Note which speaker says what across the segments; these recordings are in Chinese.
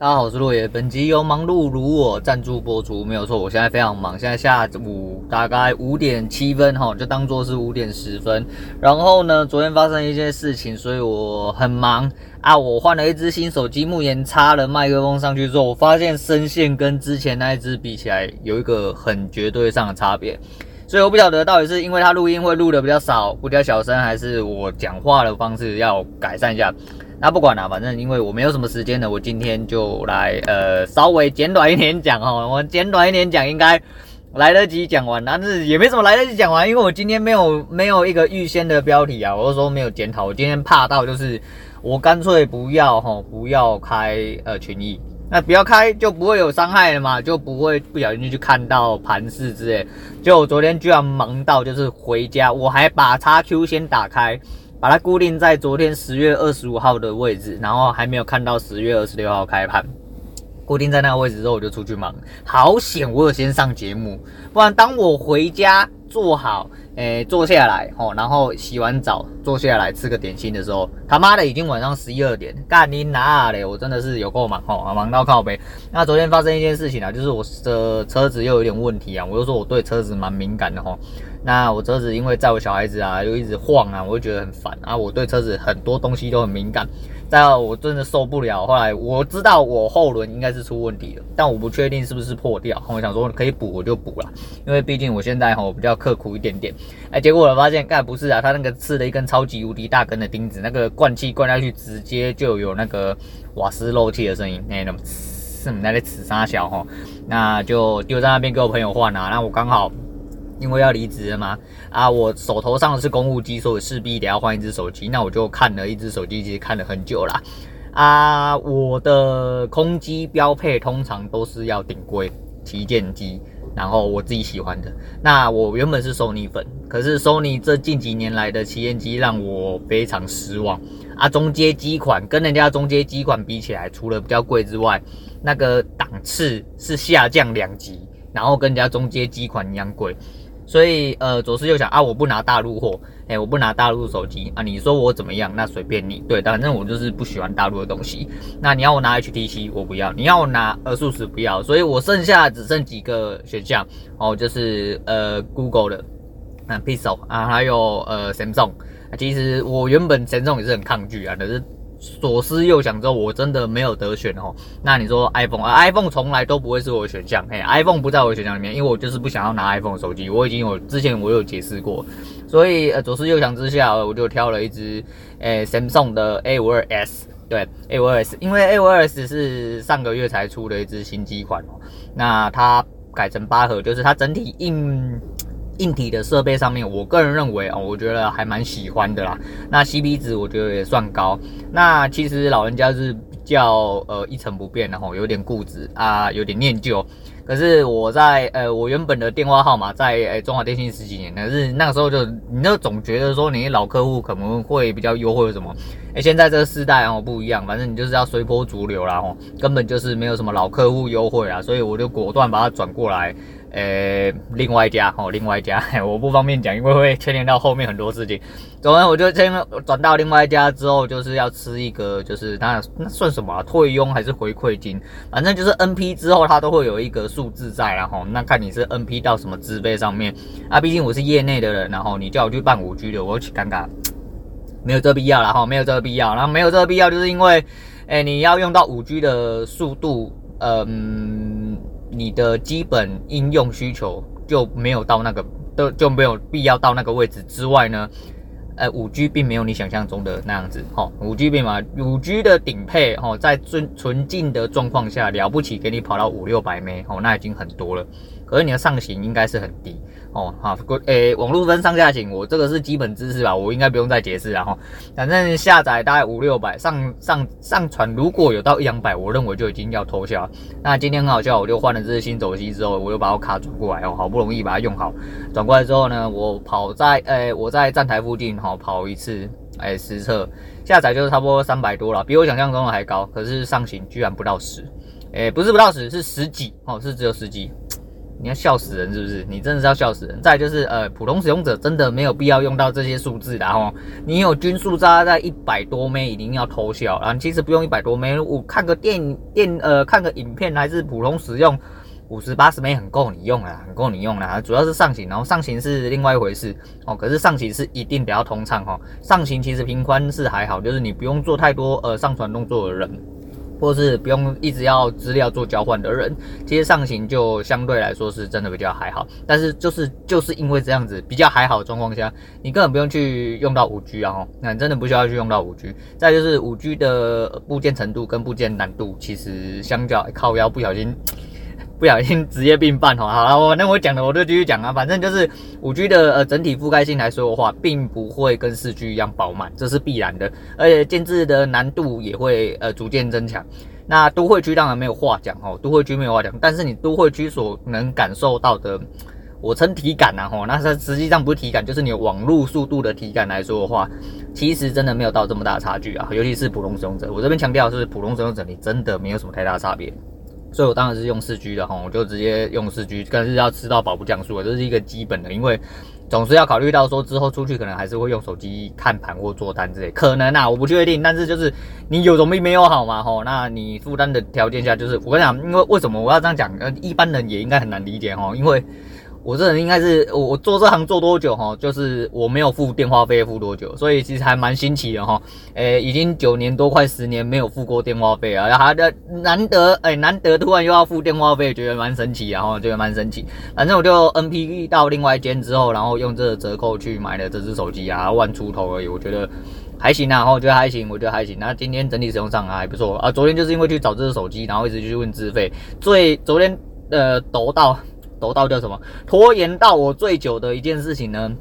Speaker 1: 大家好，我是落叶。本集由忙碌如我赞助播出，没有错。我现在非常忙，现在下午大概五点七分，哈，就当做是五点十分。然后呢，昨天发生一件事情，所以我很忙啊。我换了一只新手机，目前插了麦克风上去之后，我发现声线跟之前那一只比起来，有一个很绝对上的差别。所以我不晓得到底是因为它录音会录得比较少，比较小声，还是我讲话的方式要改善一下。那不管了，反正因为我没有什么时间了，我今天就来呃稍微简短一点讲哦，我简短一点讲应该来得及讲完，但是也没什么来得及讲完，因为我今天没有没有一个预先的标题啊，我就说没有检讨，我今天怕到就是我干脆不要哈，不要开呃群益，那不要开就不会有伤害了嘛，就不会不小心就去看到盘势之类，就我昨天居然忙到就是回家，我还把叉 Q 先打开。把它固定在昨天十月二十五号的位置，然后还没有看到十月二十六号开盘，固定在那个位置之后，我就出去忙。好险，我有先上节目，不然当我回家坐好，诶、坐下来，吼，然后洗完澡，坐下来吃个点心的时候，他妈的已经晚上十一二点，干你哪嘞？我真的是有够忙，吼，忙到靠北。那昨天发生一件事情啊，就是我的车子又有点问题啊，我就说我对车子蛮敏感的，吼。那我车子因为载我小孩子啊，又一直晃啊，我就觉得很烦啊。我对车子很多东西都很敏感，但我真的受不了。后来我知道我后轮应该是出问题了，但我不确定是不是破掉。我想说可以补我就补了，因为毕竟我现在吼比较刻苦一点点。哎，结果我发现，干不是啊，他那个刺了一根超级无敌大根的钉子，那个灌气灌下去直接就有那个瓦斯漏气的声音，哎那种是那个刺三小吼，那就丢在那边给我朋友换啊。那我刚好。因为要离职了嘛，啊，我手头上是公务机，所以势必得要换一只手机。那我就看了一只手机，其实看了很久啦。啊，我的空机标配通常都是要顶规旗舰机，然后我自己喜欢的。那我原本是 Sony 粉，可是 Sony 这近几年来的旗舰机让我非常失望。啊，中阶机款跟人家中阶机款比起来，除了比较贵之外，那个档次是下降两级，然后跟人家中阶机款一样贵。所以，呃，左思右想啊，我不拿大陆货，哎，我不拿大陆手机啊，你说我怎么样？那随便你，对，反正我就是不喜欢大陆的东西。那你要我拿 HTC，我不要；你要我拿 ASUS，不要。所以我剩下只剩几个选项哦，就是呃，Google 的啊，Pixel 啊，还有呃，Samsung。其实我原本 Samsung 也是很抗拒啊，可是。左思右想之后，我真的没有得选哦。那你说 iPhone 啊，iPhone 从来都不会是我的选项，嘿，iPhone 不在我的选项里面，因为我就是不想要拿 iPhone 手机。我已经有之前我有解释过，所以呃左思右想之下，我就挑了一支诶、Samsung 的 A52s，对 A52s，因为 A52s 是上个月才出的一支新机款哦。那它改成八核，就是它整体硬。硬体的设备上面，我个人认为哦，我觉得还蛮喜欢的啦。那 CP 值我觉得也算高。那其实老人家是比较呃一成不变的吼，有点固执啊，有点念旧。可是我在呃我原本的电话号码在呃中华电信十几年，可是那个时候就你那总觉得说你老客户可能会比较优惠什么。哎，现在这个时代哦不一样，反正你就是要随波逐流啦吼，根本就是没有什么老客户优惠啊，所以我就果断把它转过来。呃，另外一家哦，另外一家，我不方便讲，因为会牵连到后面很多事情。总之，我就先转到另外一家之后，就是要吃一个，就是它那算什么？退佣还是回馈金？反正就是 NP 之后，它都会有一个数字在，然后那看你是 NP 到什么资费上面啊。毕竟我是业内的人，然后你叫我去办 5G 的，我去尴尬，没有这必要了哈，没有这必要。然后没有这必要，就是因为，哎，你要用到 5G 的速度，嗯。你的基本应用需求就没有到那个，都就没有必要到那个位置之外呢，呃，五 G 并没有你想象中的那样子，哈，五 G 并嘛，五 G 的顶配，哈，在纯纯净的状况下，了不起给你跑到五六百 M，哦，那已经很多了。可是你的上行应该是很低哦，好，诶、欸，网络分上下行，我这个是基本知识吧，我应该不用再解释了哈。反正下载大概五六百，上上上传如果有到一两百，我认为就已经要偷笑。那今天很好笑，我就换了这支新手机之后，我又把我卡转过来哦，好不容易把它用好，转过来之后呢，我跑在诶、我在站台附近哈跑一次，诶、实测下载就是差不多三百多了，比我想象中的还高，可是上行居然不到十，诶，不是不到十，是十几哦，是只有十几。你要笑死人是不是？你真的是要笑死人。再就是呃，普通使用者真的没有必要用到这些数字的哦。你有均速差在一百多枚一定要偷笑啊！其实不用一百多枚我看个电电呃看个影片还是普通使用，五十八十枚很够你用了，很够你用了。主要是上行，然后上行是另外一回事哦。可是上行是一定得要通畅哦。上行其实平宽是还好，就是你不用做太多呃上传动作的人。或是不用一直要资料做交换的人，其实上行就相对来说是真的比较还好。但是就是就是因为这样子比较还好的状况下，你根本不用去用到五 G 啊，那你真的不需要去用到五 G。再就是五 G 的部件程度跟部件难度，其实相较靠腰不小心。不小心职业病犯哦，好了，我那我讲的我就继续讲啊，反正就是五 G 的呃整体覆盖性来说的话，并不会跟四 G 一样饱满，这是必然的，而且建置的难度也会呃逐渐增强。那都会区当然没有话讲哦，都会区没有话讲，但是你都会区所能感受到的，我称体感呐吼，那它实际上不是体感，就是你网络速度的体感来说的话，其实真的没有到这么大的差距啊，尤其是普通使用者，我这边强调的是普通使用者，你真的没有什么太大差别。所以我当然是用四 G 的哈，我就直接用四 G，更是要吃到饱不降速，这是一个基本的，因为总是要考虑到说之后出去可能还是会用手机看盘或做单之类，可能啊，我不确定，但是就是你有总比没有好嘛吼，那你负担的条件下就是我跟你讲，因为为什么我要这样讲？呃，一般人也应该很难理解哈，因为。我这人应该是我我做这行做多久哈？就是我没有付电话费付多久，所以其实还蛮新奇的哈。诶，已经九年多快十年没有付过电话费啊，然后的难得诶，难得突然又要付电话费，觉得蛮神奇，然后觉得蛮神奇。反正我就 NP 到另外一间之后，然后用这个折扣去买了这只手机啊，万出头而已，我觉得还行啊，然后我觉得还行，我觉得还行。那今天整体使用上还不错啊。昨天就是因为去找这只手机，然后一直去问资费，最昨天呃抖到。都到叫什么？拖延到我最久的一件事情呢，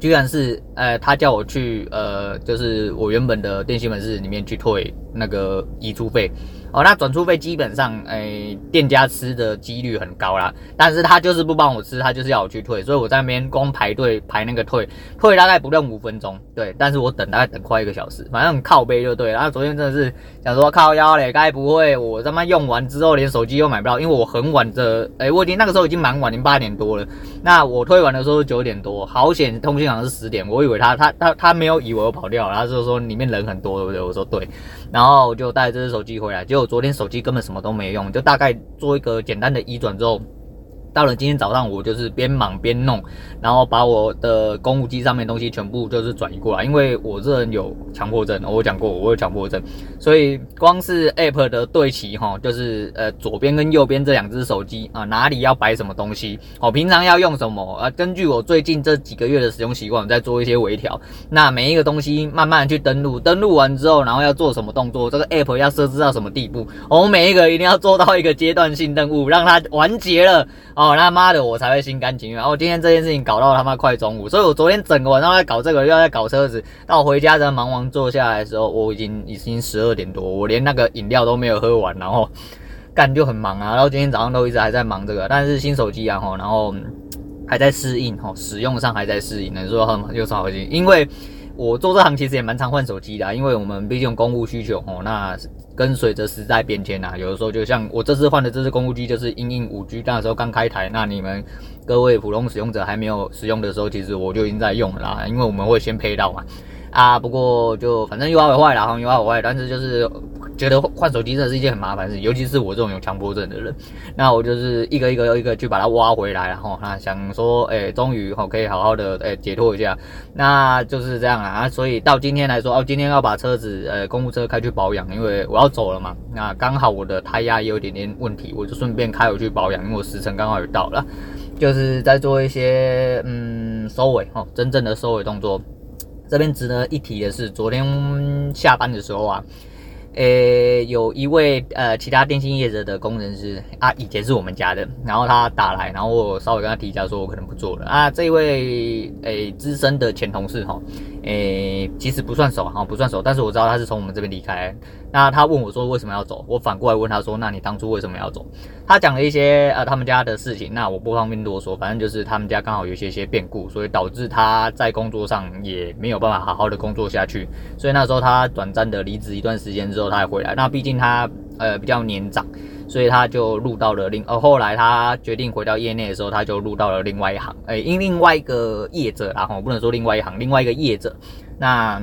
Speaker 1: 居然是，呃，他叫我去，呃，就是我原本的电信门市里面去退那个移出费。哦，那转出费基本上，诶、店家吃的几率很高啦，但是他就是不帮我吃，他就是要我去退，所以我在那边光排队排那个退，退大概不用五分钟，对，但是我等大概等快一个小时，反正很靠背就对。然后昨天真的是想说靠腰嘞，该不会我他妈用完之后连手机都买不到，因为我很晚的，诶、我已经那个时候已经蛮晚，已经八点多了。那我退完的时候是九点多，好险通讯行是十点，我以为他他他他没有以为我跑掉了，他就说里面人很多，对不对？我说对，然后就带这只手机回来就，我昨天手机根本什么都没用，就大概做一个简单的移转之后。到了今天早上，我就是边忙边弄，然后把我的公务机上面东西全部就是转移过来，因为我这人有强迫症，我讲过我有强迫症，所以光是 App 的对齐哈，就是呃左边跟右边这两只手机啊，哪里要摆什么东西，哦，平常要用什么啊？根据我最近这几个月的使用习惯，我在做一些微调。那每一个东西慢慢去登录，登录完之后，然后要做什么动作，这个 App 要设置到什么地步，我每一个一定要做到一个阶段性任务，让它完结了哦。哦，他妈的，我才会心甘情愿。然后今天这件事情搞到他妈快中午，所以我昨天整个晚上在搞这个，又在搞车子。到我回家在忙完坐下来的时候，我已经已经十二点多，我连那个饮料都没有喝完，然后干就很忙啊。然后今天早上都一直还在忙这个，但是新手机啊，然后还在适应，哈，使用上还在适应。能说很又超开心，因为我做这行其实也蛮常换手机的，因为我们毕竟公务需求，哦，那。跟随着时代变迁呐，有的时候就像我这次换的这支公务机，就是因应五 G，那时候刚开台，那你们各位普通使用者还没有使用的时候，其实我就已经在用了啦，因为我们会先配到嘛。啊，不过就反正又好有坏啦，哈，又好有坏，但是就是觉得换手机真的是一件很麻烦的事，尤其是我这种有强迫症的人，那我就是一个一个又一个去把它挖回来，然后那想说，哎、终于哈可以好好的哎、解脱一下，那就是这样啊，所以到今天来说，哦，今天要把车子呃公务车开去保养，因为我要走了嘛，那刚好我的胎压也有点点问题，我就顺便开回去保养，因为我时辰刚好也到了，就是在做一些嗯收尾哦，真正的收尾动作。这边值得一提的是，昨天下班的时候啊，诶，有一位呃其他电信业者的工程师啊，以前是我们家的，然后他打来，然后我稍微跟他提一下，说我可能不做了啊。这位诶资深的前同事哈，诶其实不算熟哈，不算熟，但是我知道他是从我们这边离开。那他问我说为什么要走？我反过来问他说，那你当初为什么要走？他讲了一些呃他们家的事情，那我不方便多说，反正就是他们家刚好有一些些变故，所以导致他在工作上也没有办法好好的工作下去，所以那时候他短暂的离职一段时间之后，他回来。那毕竟他呃比较年长。所以他就入到了另，呃，后来他决定回到业内的时候，他就入到了另外一行，诶、欸，因另外一个业者，然后不能说另外一行，另外一个业者，那。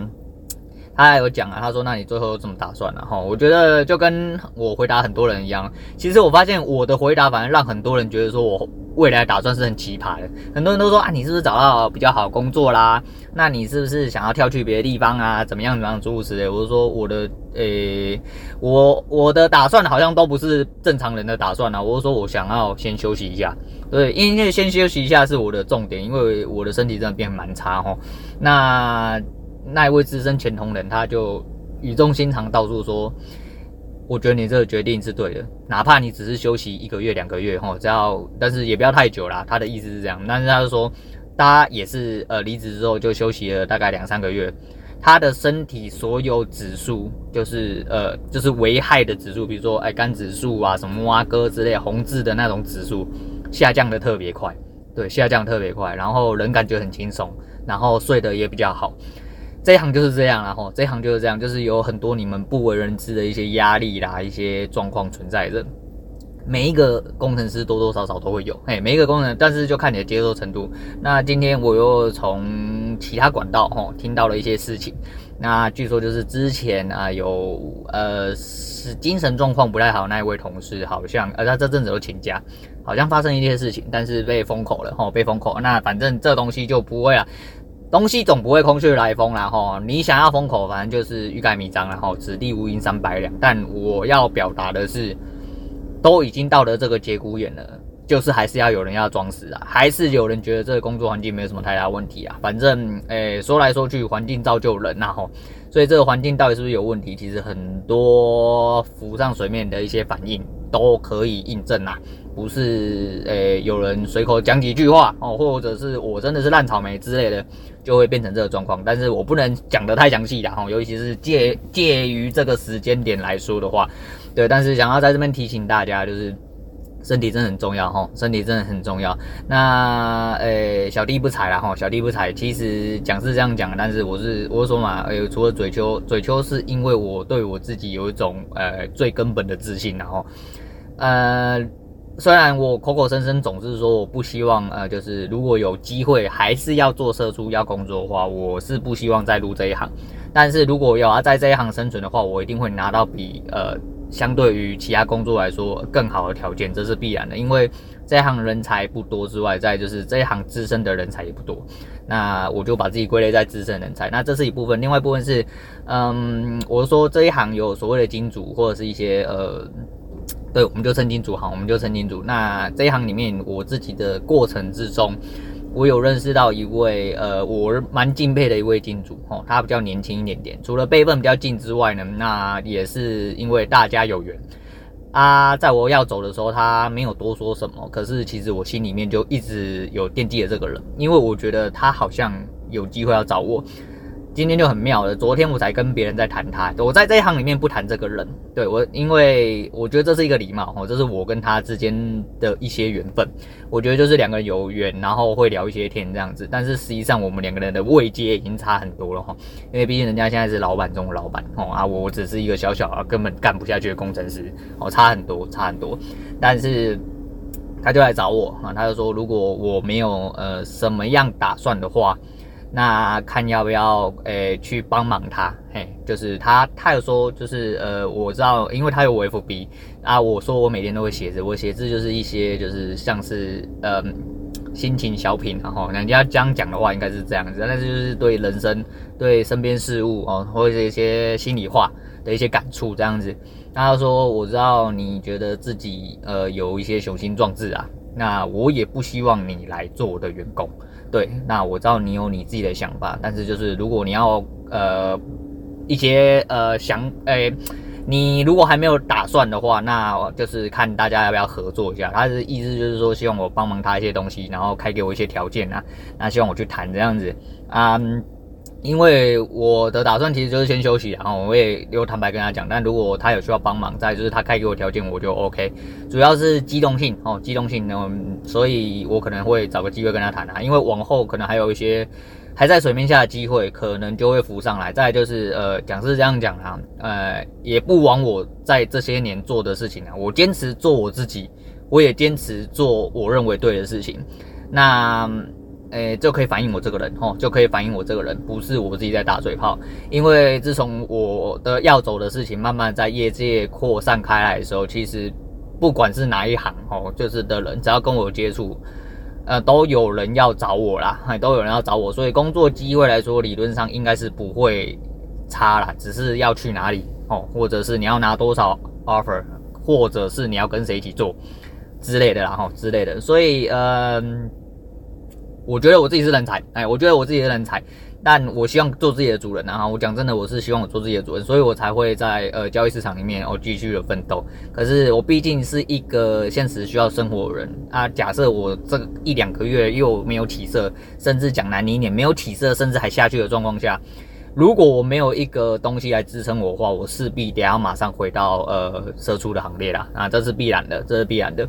Speaker 1: 他有讲啊，他说：“那你最后怎么打算呢？”哈，我觉得就跟我回答很多人一样。其实我发现我的回答反而让很多人觉得说我未来打算是很奇葩的。很多人都说啊，你是不是找到比较好工作啦？那你是不是想要跳去别的地方啊？怎么样怎么样诸如此类。我就说我的，诶、我我的打算好像都不是正常人的打算啊。我就说我想要先休息一下，对，因为先休息一下是我的重点，因为我的身体真的变蛮差哈。那。那一位资深前同仁，他就语重心长到处说：“我觉得你这个决定是对的，哪怕你只是休息一个月、两个月，吼，只要，但是也不要太久啦。”他的意思是这样，但是他就说，他也是呃离职之后就休息了大概两三个月，他的身体所有指数，就是呃就是危害的指数，比如说哎肝指数啊、什么挖哥之类红字的那种指数，下降的特别快，对，下降特别快，然后人感觉很轻松，然后睡得也比较好。这一行就是这样啦，吼，这一行就是这样，就是有很多你们不为人知的一些压力啦，一些状况存在着。每一个工程师多多少少都会有，嘿，每一个工程，但是就看你的接受程度。那今天我又从其他管道，吼，听到了一些事情。那据说就是之前啊，有呃是精神状况不太好那一位同事，好像呃他这阵子都请假，好像发生一些事情，但是被封口了，吼，被封口。那反正这东西就不会啊。东西总不会空穴来风啦，吼！你想要封口，反正就是欲盖弥彰，然后此地无银三百两。但我要表达的是，都已经到了这个节骨眼了，就是还是要有人要装死啊，还是有人觉得这个工作环境没有什么太大问题啊。反正，诶、说来说去，环境造就人呐，吼！所以这个环境到底是不是有问题？其实很多浮上水面的一些反应都可以印证啊。不是诶、有人随口讲几句话哦，或者是我真的是烂草莓之类的，就会变成这个状况。但是我不能讲得太详细啦，哈，尤其是介介于这个时间点来说的话，对。但是想要在这边提醒大家，就是身体真的很重要哈，身体真的很重要。那诶、小弟不才啦哈，小弟不才。其实讲是这样讲，但是我是我说嘛，诶、欸，除了嘴丘，嘴丘是因为我对我自己有一种呃最根本的自信，然后呃。虽然我口口声声总是说我不希望，呃，就是如果有机会还是要做社畜要工作的话，我是不希望再入这一行。但是如果有要在这一行生存的话，我一定会拿到比呃相对于其他工作来说更好的条件，这是必然的。因为这一行人才不多之外，再就是这一行资深的人才也不多。那我就把自己归类在资深人才。那这是一部分，另外一部分是，嗯，我说这一行有所谓的金主或者是一些呃。对，我们就称金主好，我们就称金主。那这一行里面，我自己的过程之中，我有认识到一位呃，我蛮敬佩的一位金主哦，他比较年轻一点点，除了辈分比较近之外呢，那也是因为大家有缘啊。在我要走的时候，他没有多说什么，可是其实我心里面就一直有惦记着这个人，因为我觉得他好像有机会要找我。今天就很妙了，昨天我才跟别人在谈他，我在这一行里面不谈这个人，对我，因为我觉得这是一个礼貌哦，这是我跟他之间的一些缘分，我觉得就是两个人有缘，然后会聊一些天这样子，但是实际上我们两个人的位阶已经差很多了哈，因为毕竟人家现在是老板中的老板哦啊，我只是一个小小啊根本干不下去的工程师哦，差很多，差很多，但是他就来找我啊，他就说如果我没有呃什么样打算的话。那看要不要诶、去帮忙他，嘿，就是他他有说就是呃我知道，因为他有我 FB 啊，我说我每天都会写字，我写字就是一些就是像是呃心情小品，然后人家这样讲的话应该是这样子，但是就是对人生对身边事物哦，或者一些心里话的一些感触这样子。那他说我知道你觉得自己呃有一些雄心壮志啊，那我也不希望你来做我的员工。对，那我知道你有你自己的想法，但是就是如果你要呃一些呃想诶、你如果还没有打算的话，那就是看大家要不要合作一下。他的意思就是说，希望我帮忙他一些东西，然后开给我一些条件啊，那希望我去谈这样子啊。因为我的打算其实就是先休息，然后我也有坦白跟他讲，但如果他有需要帮忙，再就是他开给我条件，我就 OK。主要是机动性哦，机动性呢，所以我可能会找个机会跟他谈啊，因为往后可能还有一些还在水面下的机会可能就会浮上来。再就是呃，讲是这样讲啊，呃，也不枉我在这些年做的事情啊，我坚持做我自己，我也坚持做我认为对的事情。那。诶，就可以反映我这个人哦，就可以反映我这个人不是我自己在打嘴炮。因为自从我的要走的事情慢慢在业界扩散开来的时候，其实不管是哪一行哦，就是的人只要跟我接触，呃，都有人要找我啦，都有人要找我，所以工作机会来说，理论上应该是不会差啦，只是要去哪里哦，或者是你要拿多少 offer，或者是你要跟谁一起做之类的啦吼之类的，所以嗯。我觉得我自己是人才，哎，我觉得我自己是人才，但我希望做自己的主人啊！我讲真的，我是希望我做自己的主人，所以我才会在呃交易市场里面哦继续的奋斗。可是我毕竟是一个现实需要生活的人啊。假设我这一两个月又没有起色，甚至讲难听一点，没有起色，甚至还下去的状况下，如果我没有一个东西来支撑我的话，我势必得要马上回到呃社畜的行列啦啊，这是必然的，这是必然的。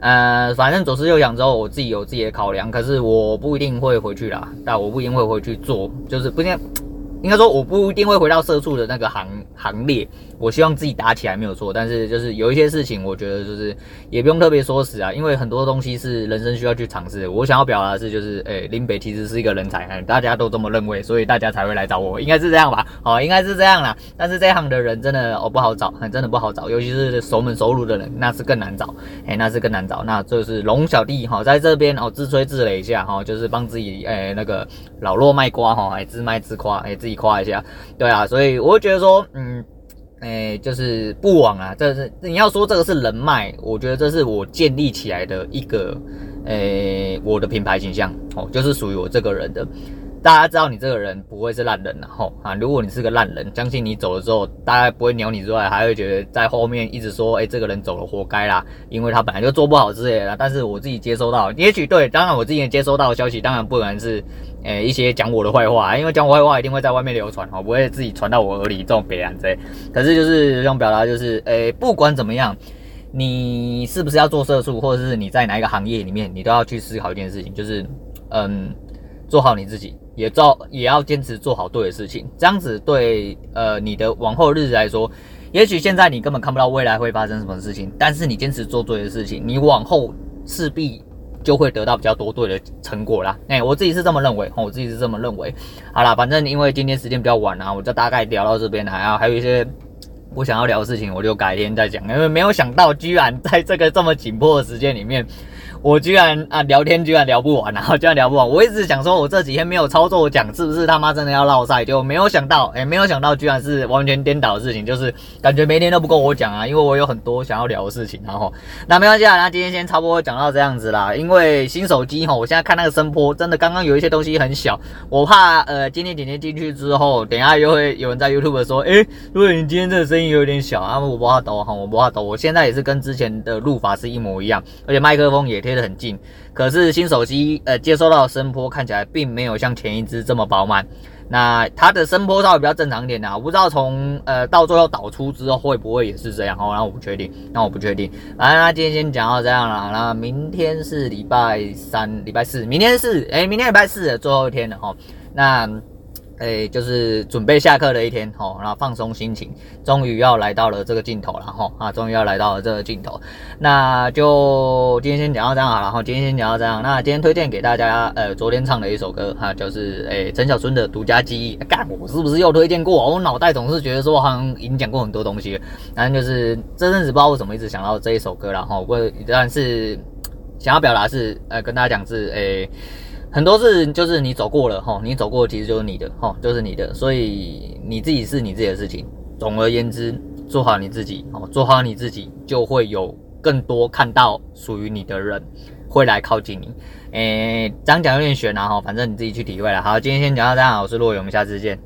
Speaker 1: 呃，反正左思右想之后，我自己有自己的考量，可是我不一定会回去啦，但我不一定会回去做，就是不一定。应该说，我不一定会回到社畜的那个行行列。我希望自己打起来没有错，但是就是有一些事情，我觉得就是也不用特别说死啊，因为很多东西是人生需要去尝试。我想要表达的是，就是诶，林北其实是一个人才，大家都这么认为，所以大家才会来找我，应该是这样吧？哦，应该是这样啦。但是这行的人真的哦不好找，真的不好找，尤其是熟门熟路的人，那是更难找，诶，那是更难找。那就是龙小弟哈，在这边哦自吹自擂一下哈，就是帮自己诶那个老弱卖瓜哈，诶自卖自夸，诶自己夸一下，对啊，所以我会觉得说，嗯。哎、就是不枉啊！这是你要说这个是人脉，我觉得这是我建立起来的一个，哎、我的品牌形象哦，就是属于我这个人的。大家知道你这个人不会是烂人然后啊，如果你是个烂人，相信你走了之后，大家不会鸟你之外，还会觉得在后面一直说，哎、这个人走了活该啦，因为他本来就做不好之类的。但是我自己接收到，也许对，当然我自己接收到的消息，当然不可能是，哎、一些讲我的坏话，因为讲我坏话一定会在外面流传，哦，不会自己传到我耳里这种别人之类。可是就是想表达，就是，哎、不管怎么样，你是不是要做社畜，或者是你在哪一个行业里面，你都要去思考一件事情，就是，嗯。做好你自己，也照也要坚持做好对的事情，这样子对呃你的往后日子来说，也许现在你根本看不到未来会发生什么事情，但是你坚持做对的事情，你往后势必就会得到比较多对的成果啦。哎、欸，我自己是这么认为，我自己是这么认为。好啦，反正因为今天时间比较晚啊，我就大概聊到这边，还要还有一些我想要聊的事情，我就改天再讲，因为没有想到居然在这个这么紧迫的时间里面。我居然啊聊天居然聊不完，然后居然聊不完。我一直想说，我这几天没有操作我讲，是不是他妈真的要落赛？就没有想到，哎、没有想到，居然是完全颠倒的事情，就是感觉每天都不够我讲啊，因为我有很多想要聊的事情。然后那没关系啊，那今天先差不多讲到这样子啦。因为新手机哈，我现在看那个声波，真的刚刚有一些东西很小，我怕呃今天点击进去之后，等下又会有人在 YouTube 说，哎、如果你今天这个声音有点小啊，我不怕抖哈，我不怕抖。我现在也是跟之前的录法是一模一样，而且麦克风也贴得很近，可是新手机呃接收到声波看起来并没有像前一支这么饱满，那它的声波稍微比较正常一点的，我不知道从呃到最后导出之后会不会也是这样哦，那我不确定，那我不确定。反正那今天先讲到这样了，那明天是礼拜三、礼拜四，明天是哎、明天礼拜四的最后一天了哈，那。哎、就是准备下课的一天吼，然后放松心情，终于要来到了这个镜头了吼啊，终于要来到了这个镜头，那就今天先讲到这样好了，然后今天先讲到这样，那今天推荐给大家，呃，昨天唱的一首歌哈，就是诶陈小春的独家记忆，干、我是不是又推荐过？我脑袋总是觉得说好像已经讲过很多东西，反正就是这阵子不知道为什么一直想到这一首歌了哈，我但是想要表达是，呃，跟大家讲是诶。很多事就是你走过了哈，你走过其实就是你的哈，就是你的，所以你自己是你自己的事情。总而言之，做好你自己哦，做好你自己，就会有更多看到属于你的人会来靠近你。诶，这样讲有点悬啊哈，反正你自己去体会了。好，今天先讲到这样，我是洛勇，我们下次见。